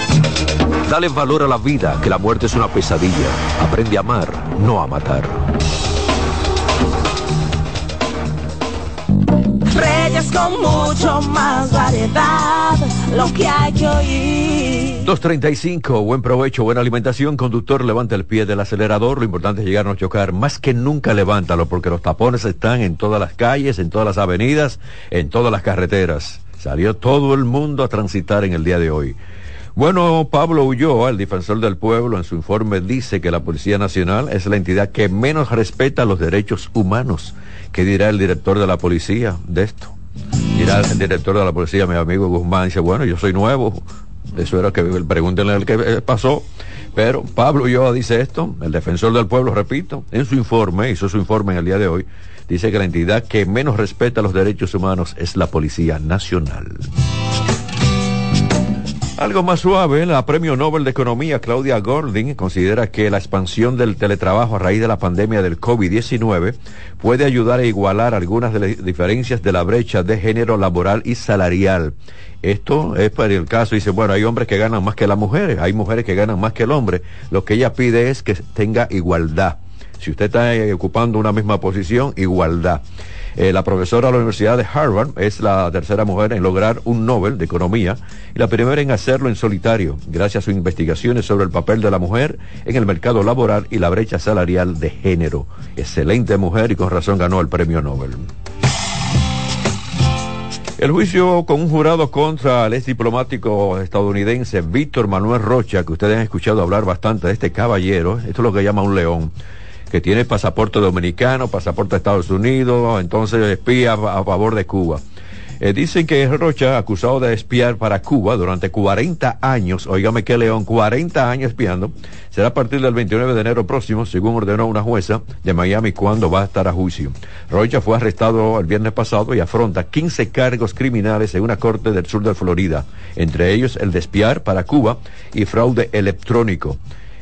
H: Dale valor a la vida, que la muerte es una pesadilla. Aprende a amar, no a matar.
G: Reyes con mucho más variedad, lo que hay que oír.
H: 235, buen provecho, buena alimentación. Conductor, levanta el pie del acelerador. Lo importante es llegar a no chocar. Más que nunca levántalo, porque los tapones están en todas las calles, en todas las avenidas, en todas las carreteras. Salió todo el mundo a transitar en el día de hoy. Bueno, Pablo Ulloa, el defensor del pueblo, en su informe dice que la Policía Nacional es la entidad que menos respeta los derechos humanos. ¿Qué dirá el director de la policía de esto? Dirá el director de la policía, mi amigo Guzmán, dice, bueno, yo soy nuevo. Eso era que pregúntenle el que eh, pasó. Pero Pablo Ulloa dice esto, el defensor del pueblo, repito, en su informe, hizo su informe en el día de hoy, dice que la entidad que menos respeta los derechos humanos es la Policía Nacional. Algo más suave, la Premio Nobel de Economía Claudia Golding considera que la expansión del teletrabajo a raíz de la pandemia del COVID-19 puede ayudar a igualar algunas de las diferencias de la brecha de género laboral y salarial. Esto es para el caso, dice, bueno, hay hombres que ganan más que las mujeres, hay mujeres que ganan más que el hombre. Lo que ella pide es que tenga igualdad. Si usted está eh, ocupando una misma posición, igualdad. Eh, la profesora de la Universidad de Harvard es la tercera mujer en lograr un Nobel de Economía y la primera en hacerlo en solitario, gracias a sus investigaciones sobre el papel de la mujer en el mercado laboral y la brecha salarial de género. Excelente mujer y con razón ganó el premio Nobel. El juicio con un jurado contra el ex diplomático estadounidense Víctor Manuel Rocha, que ustedes han escuchado hablar bastante de este caballero, esto es lo que llama un león que tiene pasaporte dominicano, pasaporte de Estados Unidos, entonces espía a, favor de Cuba. Eh, dicen que Rocha, acusado de espiar para Cuba durante 40 años, oígame que León, 40 años espiando, será a partir del 29 de enero próximo, según ordenó una jueza de Miami, cuando va a estar a juicio. Rocha fue arrestado el viernes pasado y afronta 15 cargos criminales en una corte del sur de Florida, entre ellos el de espiar para Cuba y fraude electrónico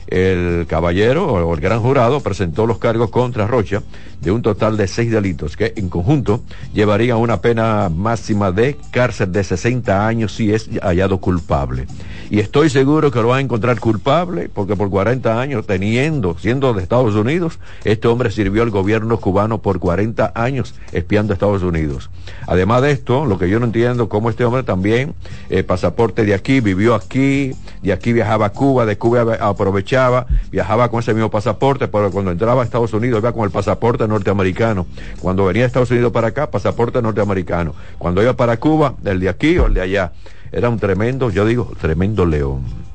H: el caballero o el gran jurado presentó los cargos contra Rocha de un total de seis delitos que en conjunto llevarían una pena máxima de cárcel de 60 años si es hallado culpable. Y estoy seguro que lo van a encontrar culpable porque por 40 años teniendo, siendo de Estados Unidos, este hombre sirvió al gobierno cubano por 40 años espiando a Estados Unidos. Además de esto, lo que yo no entiendo, cómo este hombre también, eh, pasaporte de aquí, vivió aquí, de aquí viajaba a Cuba, de Cuba aprovechaba, viajaba con ese mismo pasaporte, pero cuando entraba a Estados Unidos iba con el pasaporte norteamericano. Cuando venía de Estados Unidos para acá, pasaporte norteamericano. Cuando iba para Cuba, el de aquí o el de allá. Era un tremendo, yo digo, tremendo león.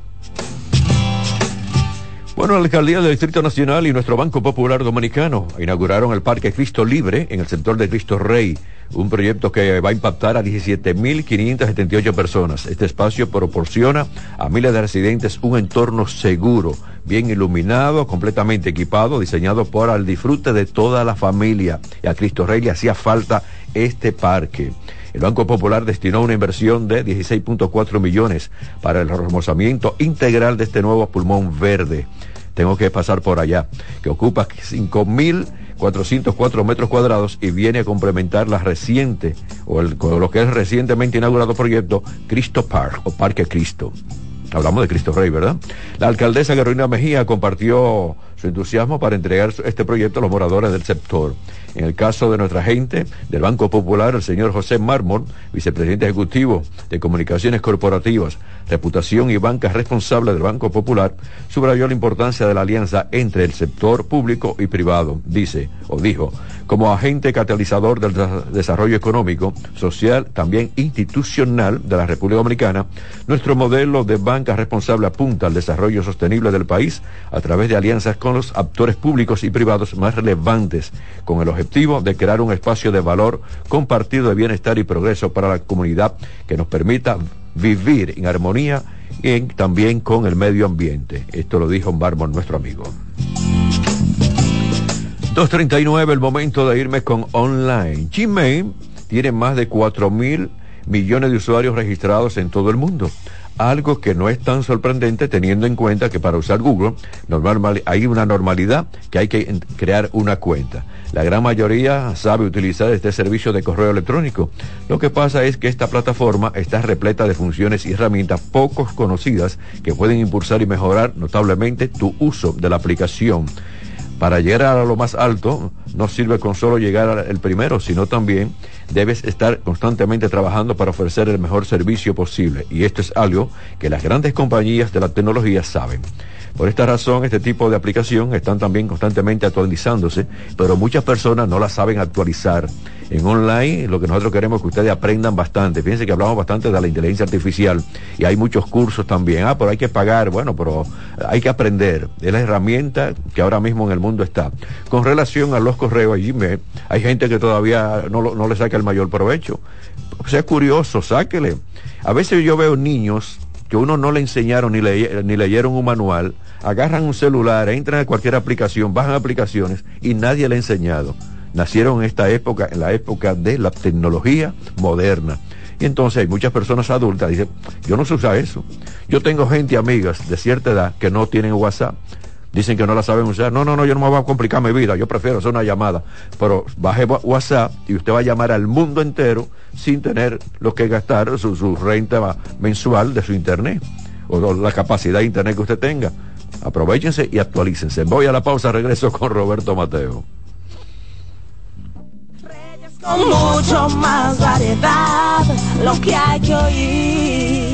H: Bueno, la alcaldía del Distrito Nacional y nuestro Banco Popular Dominicano inauguraron el Parque Cristo Libre en el sector de Cristo Rey, un proyecto que va a impactar a 17.578 personas. Este espacio proporciona a miles de residentes un entorno seguro, bien iluminado, completamente equipado, diseñado para el disfrute de toda la familia. Y a Cristo Rey le hacía falta este parque. El Banco Popular destinó una inversión de 16.4 millones para el remozamiento integral de este nuevo pulmón verde. Tengo que pasar por allá, que ocupa 5.404 metros cuadrados y viene a complementar la reciente, o, el, lo que es recientemente inaugurado proyecto Cristo Park, o Parque Cristo. Hablamos de Cristo Rey, ¿verdad? La alcaldesa Carolina Mejía compartió su entusiasmo para entregar este proyecto a los moradores del sector. En el caso de nuestra gente del Banco Popular, el señor José Mármol, vicepresidente ejecutivo de Comunicaciones Corporativas, Reputación y Banca responsable del Banco Popular, subrayó la importancia de la alianza entre el sector público y privado, dice o dijo, como agente catalizador del desarrollo económico, social, también institucional de la República Dominicana, nuestro modelo de banca responsable apunta al desarrollo sostenible del país a través de alianzas con los actores públicos y privados más relevantes, con el objetivo de crear un espacio de valor compartido de bienestar y progreso para la comunidad que nos permita vivir en armonía y también con el medio ambiente. Esto lo dijo Barmon, nuestro amigo. 239, el momento de irme con online. Gmail tiene más de 4 mil millones de usuarios registrados en todo el mundo. Algo que no es tan sorprendente teniendo en cuenta que para usar Google hay una normalidad que hay que crear una cuenta. La gran mayoría sabe utilizar este servicio de correo electrónico. Lo que pasa es que esta plataforma está repleta de funciones y herramientas pocos conocidas que pueden impulsar y mejorar notablemente tu uso de la aplicación para llegar a lo más alto no sirve con solo llegar al primero, sino también debes estar constantemente trabajando para ofrecer el mejor servicio posible. Y esto es algo que las grandes compañías de la tecnología saben. Por esta razón, este tipo de aplicación están también constantemente actualizándose, pero muchas personas no la saben actualizar. En online, lo que nosotros queremos es que ustedes aprendan bastante. Fíjense que hablamos bastante de la inteligencia artificial y hay muchos cursos también. Ah, pero hay que pagar. Bueno, pero hay que aprender. Es la herramienta que ahora mismo en el mundo está. Con relación a los correos, allí me, hay gente que todavía no, no le saca el mayor provecho. Sea curioso, sáquele. A veces yo veo niños que uno no le enseñaron ni, ni leyeron un manual, agarran un celular, entran a cualquier aplicación, bajan aplicaciones y nadie le ha enseñado. Nacieron en esta época, en la época de la tecnología moderna. Y entonces hay muchas personas adultas dicen, yo no sé usar eso. Yo tengo gente, amigas de cierta edad, que no tienen WhatsApp. Dicen que no la saben usar. No, no, no, yo no me voy a complicar mi vida. Yo prefiero hacer una llamada. Pero baje WhatsApp y usted va a llamar al mundo entero sin tener lo que gastar su, su renta mensual de su internet o la capacidad de internet que usted tenga. Aprovechense y actualícense. Voy a la pausa, regreso con Roberto Mateo.
G: Con mucho más variedad, lo que hay que oír.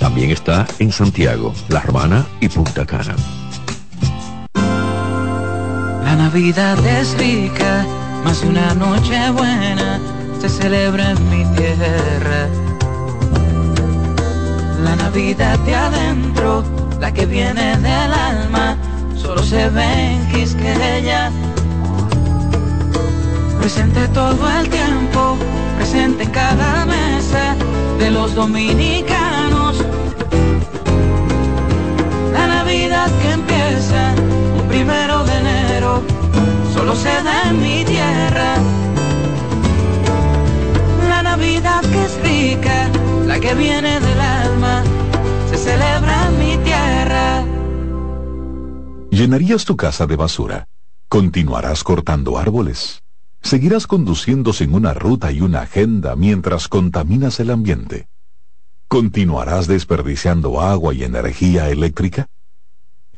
H: También está en Santiago, La Romana y Punta Cana.
A: La Navidad es rica, más de una noche buena se celebra en mi tierra. La Navidad de adentro, la que viene del alma, solo se ve en Quisqueya presente todo el tiempo, presente en cada mesa de los dominicanos. Navidad que empieza un primero de enero, solo se da en mi tierra. La Navidad que es rica, la que viene del alma, se celebra en mi tierra.
J: ¿Llenarías tu casa de basura? ¿Continuarás cortando árboles? ¿Seguirás conduciendo sin una ruta y una agenda mientras contaminas el ambiente? ¿Continuarás desperdiciando agua y energía eléctrica?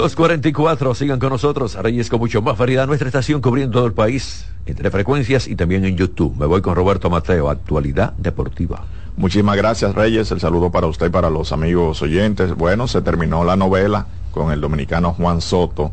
H: 244, sigan con nosotros, Reyes con mucho más variedad, nuestra estación cubriendo todo el país, entre frecuencias y también en YouTube. Me voy con Roberto Mateo, actualidad deportiva.
K: Muchísimas gracias Reyes, el saludo para usted y para los amigos oyentes. Bueno, se terminó la novela con el dominicano Juan Soto,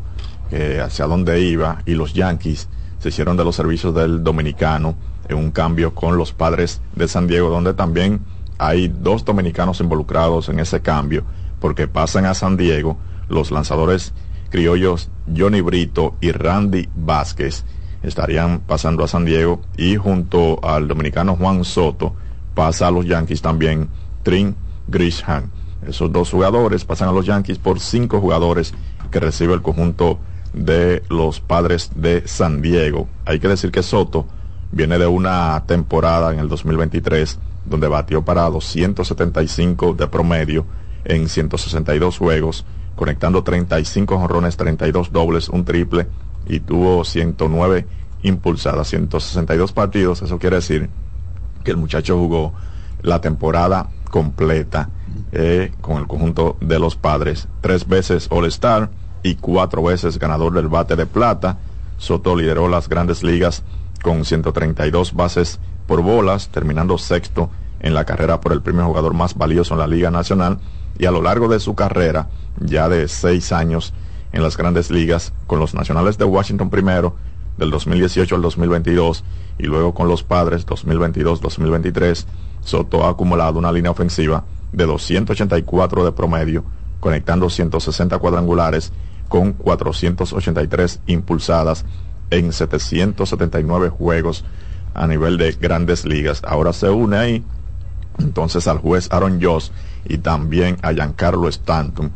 K: eh, hacia dónde iba, y los Yankees se hicieron de los servicios del dominicano en un cambio con los padres de San Diego, donde también hay dos dominicanos involucrados en ese cambio, porque pasan a San Diego los lanzadores criollos Johnny Brito y Randy Vázquez estarían pasando a San Diego y junto al dominicano Juan Soto pasa a los Yankees también Trin Grisham. Esos dos jugadores pasan a los Yankees por cinco jugadores que recibe el conjunto de los padres de San Diego. Hay que decir que Soto viene de una temporada en el 2023 donde batió para 275 de promedio en 162 juegos, conectando 35 jonrones, 32 dobles, un triple y tuvo 109 impulsadas, 162 partidos. Eso quiere decir que el muchacho jugó la temporada completa eh, con el conjunto de los padres. Tres veces All-Star y cuatro veces ganador del bate de plata. Soto lideró las grandes ligas con 132 bases por bolas, terminando sexto en la carrera por el primer jugador más valioso en la Liga Nacional. Y a lo largo de su carrera, ya de seis años en las grandes ligas, con los Nacionales de Washington primero, del 2018 al 2022, y luego con los Padres 2022-2023, Soto ha acumulado una línea ofensiva de 284 de promedio, conectando 160 cuadrangulares con 483 impulsadas en 779 juegos a nivel de grandes ligas. Ahora se une ahí entonces al juez Aaron Joss y también a Giancarlo Stanton.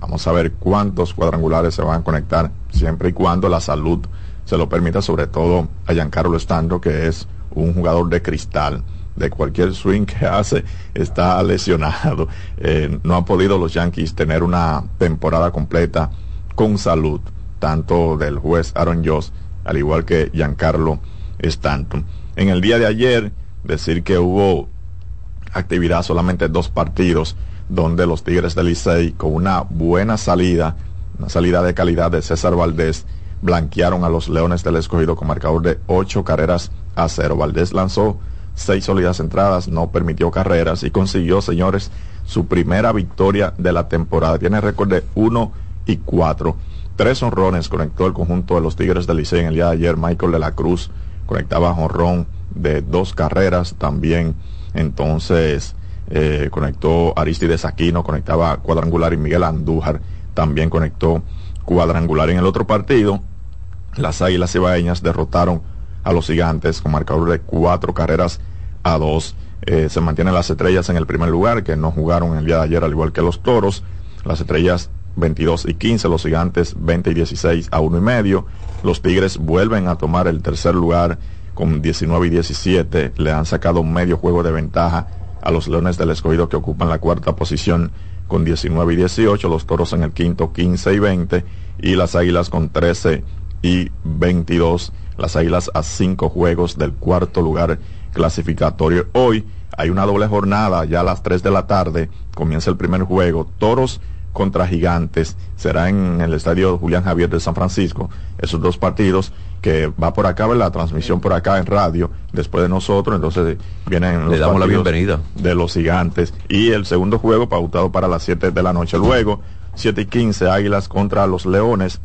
K: Vamos a ver cuántos cuadrangulares se van a conectar siempre y cuando la salud se lo permita, sobre todo a Giancarlo Stanton, que es un jugador de cristal de cualquier swing que hace está lesionado. Eh, no han podido los Yankees tener una temporada completa con salud, tanto del juez Aaron Joss, al igual que Giancarlo Stanton. En el día de ayer, decir que hubo actividad solamente dos partidos, donde los Tigres del Licey, con una buena salida, una salida de calidad de César Valdés, blanquearon a los Leones del Escogido con marcador de ocho carreras a cero. Valdés lanzó seis sólidas entradas, no permitió carreras y consiguió, señores, su primera victoria de la temporada. Tiene récord de 1 y 4. Tres honrones conectó el conjunto de los Tigres del Licey en el día de ayer. Michael de la Cruz conectaba honrón de dos carreras también. Entonces eh, conectó Aristides Aquino, conectaba cuadrangular y Miguel Andújar también conectó cuadrangular. En el otro partido, las Águilas Cibaeñas derrotaron a los gigantes con marcador de cuatro carreras a dos. Eh, se mantienen las estrellas en el primer lugar, que no jugaron el día de ayer, al igual que los toros. Las estrellas 22 y 15, los gigantes 20 y 16 a uno y medio. Los tigres vuelven a tomar el tercer lugar con 19 y 17. Le han sacado medio juego de ventaja a los leones del escogido que ocupan la cuarta posición con 19 y 18. Los toros en el quinto 15 y 20. Y las águilas con 13 y 22 las Águilas a cinco juegos del cuarto lugar clasificatorio. Hoy hay una doble jornada, ya a las 3 de la tarde comienza el primer juego. Toros contra Gigantes será en el estadio Julián Javier de San Francisco. Esos dos partidos que va por acá, la transmisión por acá en radio, después de nosotros, entonces vienen
H: Le damos la bienvenida.
K: de los gigantes. Y el segundo juego pautado para las 7 de la noche. Luego, 7 y 15, Águilas contra los Leones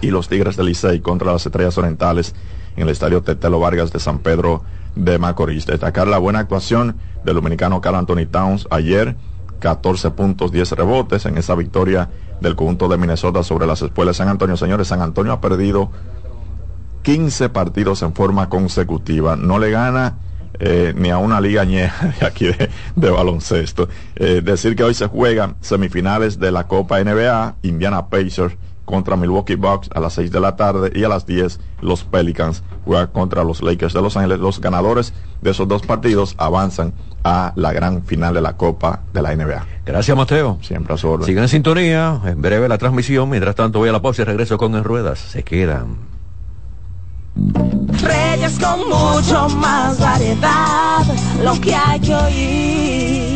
K: y los Tigres del Licey contra las Estrellas Orientales en el Estadio Tetelo Vargas de San Pedro de Macorís. Destacar la buena actuación del dominicano Carl Anthony Towns ayer, 14 puntos, 10 rebotes en esa victoria del conjunto de Minnesota sobre las escuelas de San Antonio. Señores, San Antonio ha perdido 15 partidos en forma consecutiva. No le gana eh, ni a una liga añeja de aquí de, de baloncesto. Eh, decir que hoy se juegan semifinales de la Copa NBA, Indiana Pacers contra Milwaukee Bucks a las 6 de la tarde y a las 10 los Pelicans juegan contra los Lakers de Los Ángeles. Los ganadores de esos dos partidos avanzan a la gran final de la Copa de la NBA.
H: Gracias, Mateo.
K: Siempre a su orden.
H: Sigan en sintonía. En breve la transmisión. Mientras tanto, voy a la pausa y regreso con En Ruedas. Se quedan.
G: Reyes con mucho más variedad, lo que hay que oír.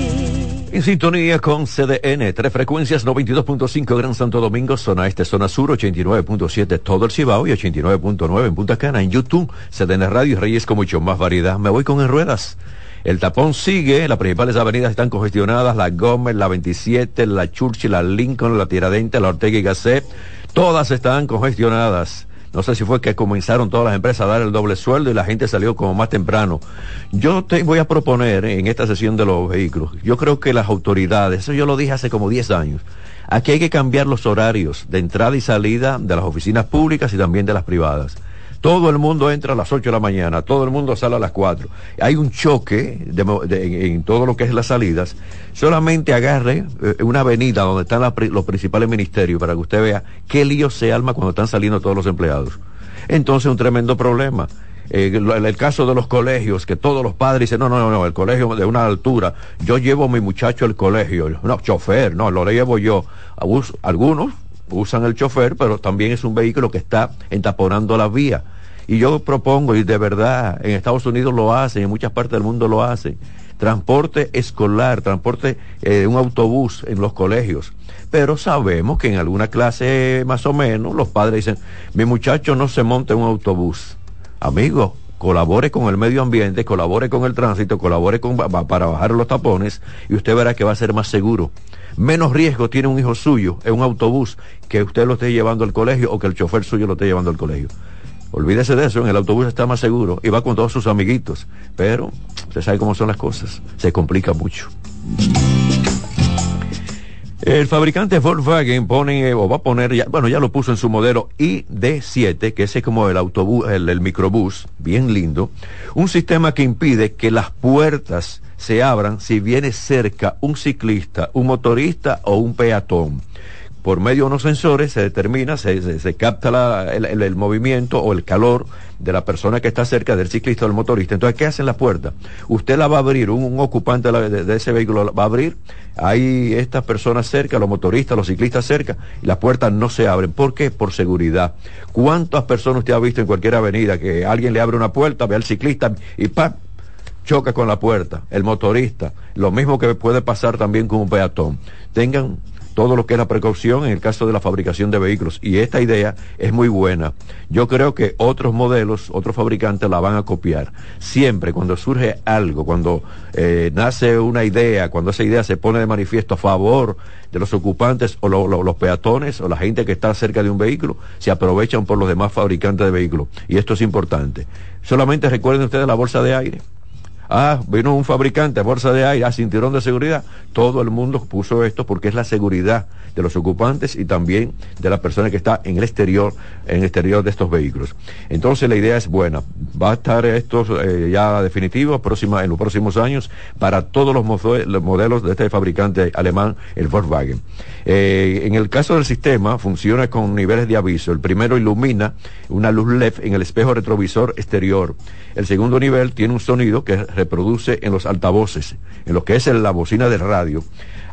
H: En sintonía con CDN, tres frecuencias 92.5 Gran Santo Domingo, zona este, zona sur, 89.7 todo el Cibao y 89.9 en Punta Cana. En YouTube, CDN Radio y Reyes con mucho más variedad. Me voy con en ruedas. El tapón sigue, las principales avenidas están congestionadas, la Gómez, la 27, la Churchill, la Lincoln, la Tiradentes, la Ortega y Gasset, todas están congestionadas. No sé si fue que comenzaron todas las empresas a dar el doble sueldo y la gente salió como más temprano. Yo te voy a proponer en esta sesión de los vehículos, yo creo que las autoridades, eso yo lo dije hace como 10 años, aquí hay que cambiar los horarios de entrada y salida de las oficinas públicas y también de las privadas. Todo el mundo entra a las 8 de la mañana, todo el mundo sale a las 4. Hay un choque en, todo lo que es las salidas. Solamente agarre eh, una avenida donde están los principales ministerios para que usted vea qué lío se alma cuando están saliendo todos los empleados. Entonces, un tremendo problema. Eh, el, el caso de los colegios, que todos los padres dicen, no, no, no, el colegio de una altura, yo llevo a mi muchacho al colegio, no, chofer, no, lo llevo yo. Algunos usan el chofer, pero también es un vehículo que está entaponando la vía. Y yo propongo, y de verdad, en Estados Unidos lo hacen, en muchas partes del mundo lo hacen, transporte escolar, transporte de un autobús en los colegios. Pero sabemos que en alguna clase más o menos los padres dicen, mi muchacho no se monta en un autobús. Amigo, colabore con el medio ambiente, colabore con el tránsito, colabore con, para bajar los tapones y usted verá que va a ser más seguro. Menos riesgo tiene un hijo suyo en un autobús que usted lo esté llevando al colegio o que el chofer suyo lo esté llevando al colegio. Olvídese de eso, en el autobús está más seguro y va con todos sus amiguitos. Pero usted sabe cómo son las cosas, se complica mucho. El fabricante Volkswagen pone eh, o va a poner, ya, bueno, ya lo puso en su modelo ID7, que ese es como el autobús, el, el microbús, bien lindo, un sistema que impide que las puertas se abran si viene cerca un ciclista, un motorista o un peatón. Por medio de unos sensores se determina, se, se- capta la- el, el- movimiento o el calor de la persona que está cerca del ciclista o del motorista. Entonces, ¿qué hace en la puerta? Usted la va a abrir, un, un ocupante de, de- de ese vehículo la va a abrir, hay estas personas cerca, los motoristas, los ciclistas cerca, y las puertas no se abren. ¿Por qué? Por seguridad. ¿Cuántas personas usted ha visto en cualquier avenida que alguien le abre una puerta, ve al ciclista y ¡pam! choca con la puerta, el motorista, lo mismo que puede pasar también con un peatón. Tengan todo lo que es la precaución en el caso de la fabricación de vehículos. Y esta idea es muy buena. Yo creo que otros modelos, otros fabricantes la van a copiar. Siempre cuando surge algo, cuando eh, nace una idea, cuando esa idea se pone de manifiesto a favor de los ocupantes o lo- lo- los peatones o la gente que está cerca de un vehículo, se aprovechan por los demás fabricantes de vehículos. Y esto es importante. Solamente recuerden ustedes la bolsa de aire. Ah, vino un fabricante, bolsa de aire, ah, cinturón de seguridad. Todo el mundo puso esto porque es la seguridad de los ocupantes y también de la persona que está en el exterior, en el exterior de estos vehículos. Entonces la idea es buena. Va a estar esto eh, ya definitivo en los próximos años para todos los, modelos de este fabricante alemán, el Volkswagen. Eh, en el caso del sistema, funciona con niveles de aviso. El primero ilumina una luz LED en el espejo retrovisor exterior. El segundo nivel tiene un sonido que reproduce en los altavoces, en lo que es la bocina del radio,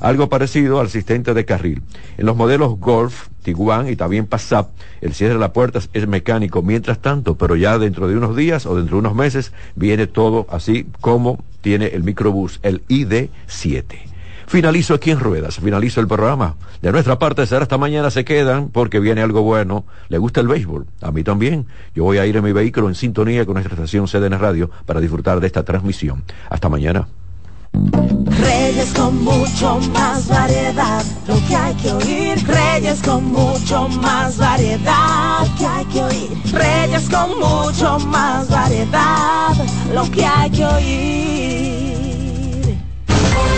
H: algo parecido al asistente de carril. En los modelos Golf, Tiguan y también Passat, el cierre de las puertas es mecánico mientras tanto, pero ya dentro de unos días o dentro de unos meses viene todo así como tiene el microbús, el ID7. Finalizo aquí en Ruedas, finalizo el programa. De nuestra parte será hasta mañana, se quedan porque viene algo bueno. ¿Le gusta el béisbol? A mí también. Yo voy a ir en mi vehículo en sintonía con nuestra estación CDN Radio para disfrutar de esta transmisión. Hasta mañana.
G: Reyes con mucho más variedad, lo que hay que oír. Reyes con mucho más variedad, lo que hay que oír. Reyes con mucho más variedad, lo que hay que oír.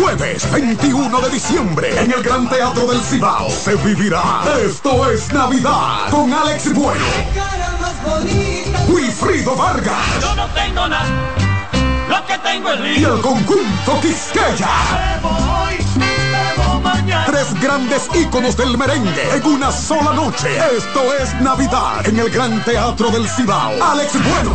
E: Jueves 21 de diciembre en el Gran Teatro del Cibao se vivirá Esto es Navidad con Alex Bueno. Wilfrido Vargas
A: Yo no tengo nada. Lo que tengo es
E: y el conjunto Quisqueya. Tres grandes íconos del merengue en una sola noche. Esto es Navidad en el Gran Teatro del Cibao. Alex Bueno,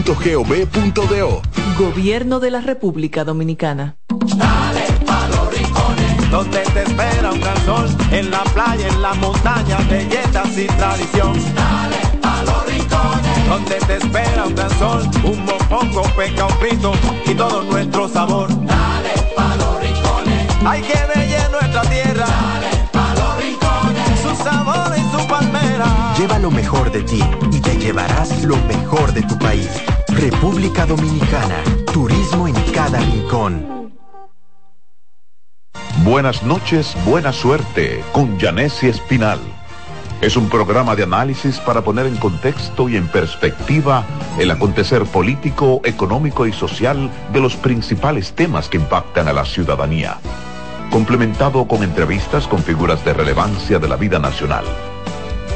L: presidencia.gov.do.
C: Gobierno de la República Dominicana.
A: Dale pa' los rincones, donde te espera un gran sol, en la playa, en la montaña, belletas y tradición. Dale pa' los rincones, donde te espera un gran sol, un mopongo, peca, un frito y todo nuestro sabor. Dale pa' los rincones, hay que bella
M: Lleva lo mejor de ti y te llevarás lo mejor de tu país. República Dominicana. Turismo en cada rincón.
F: Buenas noches, buena suerte con Janessi Espinal. Es un programa de análisis para poner en contexto y en perspectiva el acontecer político, económico y social de los principales temas que impactan a la ciudadanía. Complementado con entrevistas con figuras de relevancia de la vida nacional.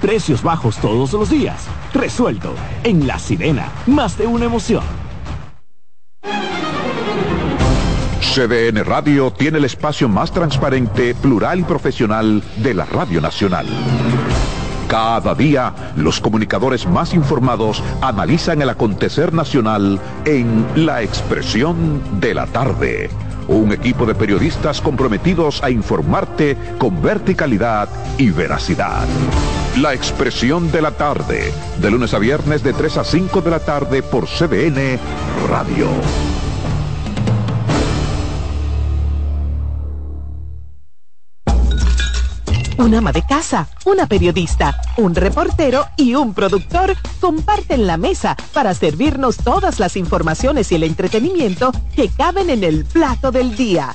N: Precios bajos todos los días. Resuelto. En La Sirena, más de una emoción.
F: CDN Radio tiene el espacio más transparente, plural y profesional de la Radio Nacional. Cada día, los comunicadores más informados analizan el acontecer nacional en La Expresión de la Tarde. Un equipo de periodistas comprometidos a informarte con verticalidad y veracidad. La Expresión de la Tarde, de lunes a viernes de 3 a 5 de la tarde por CDN Radio.
O: Un ama de casa, una periodista, un reportero y un productor comparten la mesa para servirnos todas las informaciones y el entretenimiento que caben en el plato del día.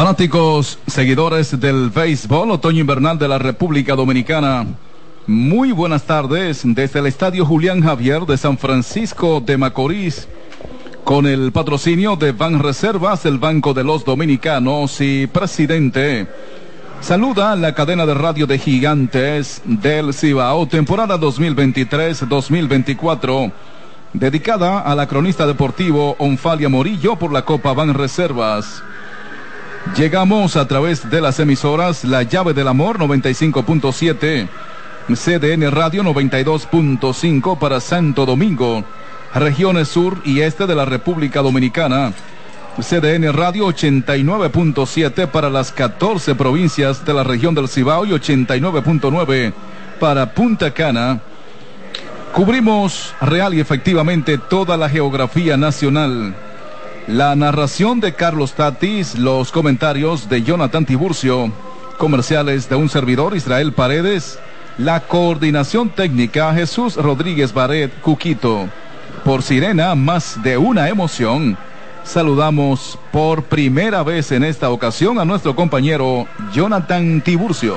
P: Fanáticos, seguidores del béisbol otoño invernal de la República Dominicana, muy buenas tardes desde el Estadio Julián Javier de San Francisco de Macorís, con el patrocinio de Ban Reservas, el Banco de los Dominicanos y presidente. Saluda la cadena de radio de gigantes del Cibao, temporada 2023-2024, dedicada a la cronista deportivo Onfalia Morillo por la Copa Ban Reservas. Llegamos a través de las emisoras La Llave del Amor 95.7, CDN Radio 92.5 para Santo Domingo, regiones sur y este de la República Dominicana. CDN Radio 89.7 para las 14 provincias de la región del Cibao y 89.9 para Punta Cana. Cubrimos real y efectivamente toda la geografía nacional. La narración de Carlos Tatis, los comentarios de Jonathan Tiburcio, comerciales de un servidor Israel Paredes, la coordinación técnica Jesús Rodríguez Baret Cuquito. Por Sirena, más de una emoción. Saludamos por primera vez en esta ocasión a nuestro compañero Jonathan Tiburcio.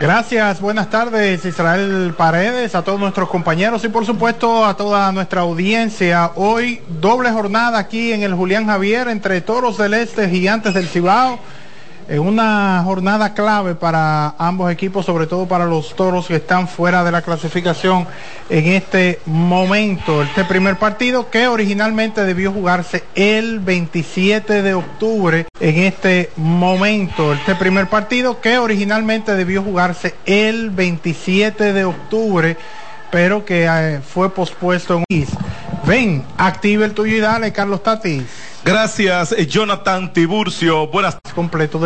Q: Gracias, buenas tardes Israel Paredes, a todos nuestros compañeros y por supuesto a toda nuestra audiencia. Hoy doble jornada aquí en el Julián Javier entre Toros del Este, Gigantes del Cibao en una jornada clave para ambos equipos, sobre todo para los toros que están fuera de la clasificación en este momento. Este primer partido que originalmente debió jugarse el 27 de octubre en este momento. Este primer partido que originalmente debió jugarse el 27 de octubre, pero que eh, fue pospuesto en Ven, active el tuyo y dale, Carlos Tatis.
R: Gracias, Jonathan Tiburcio. Buenas.
Q: Completo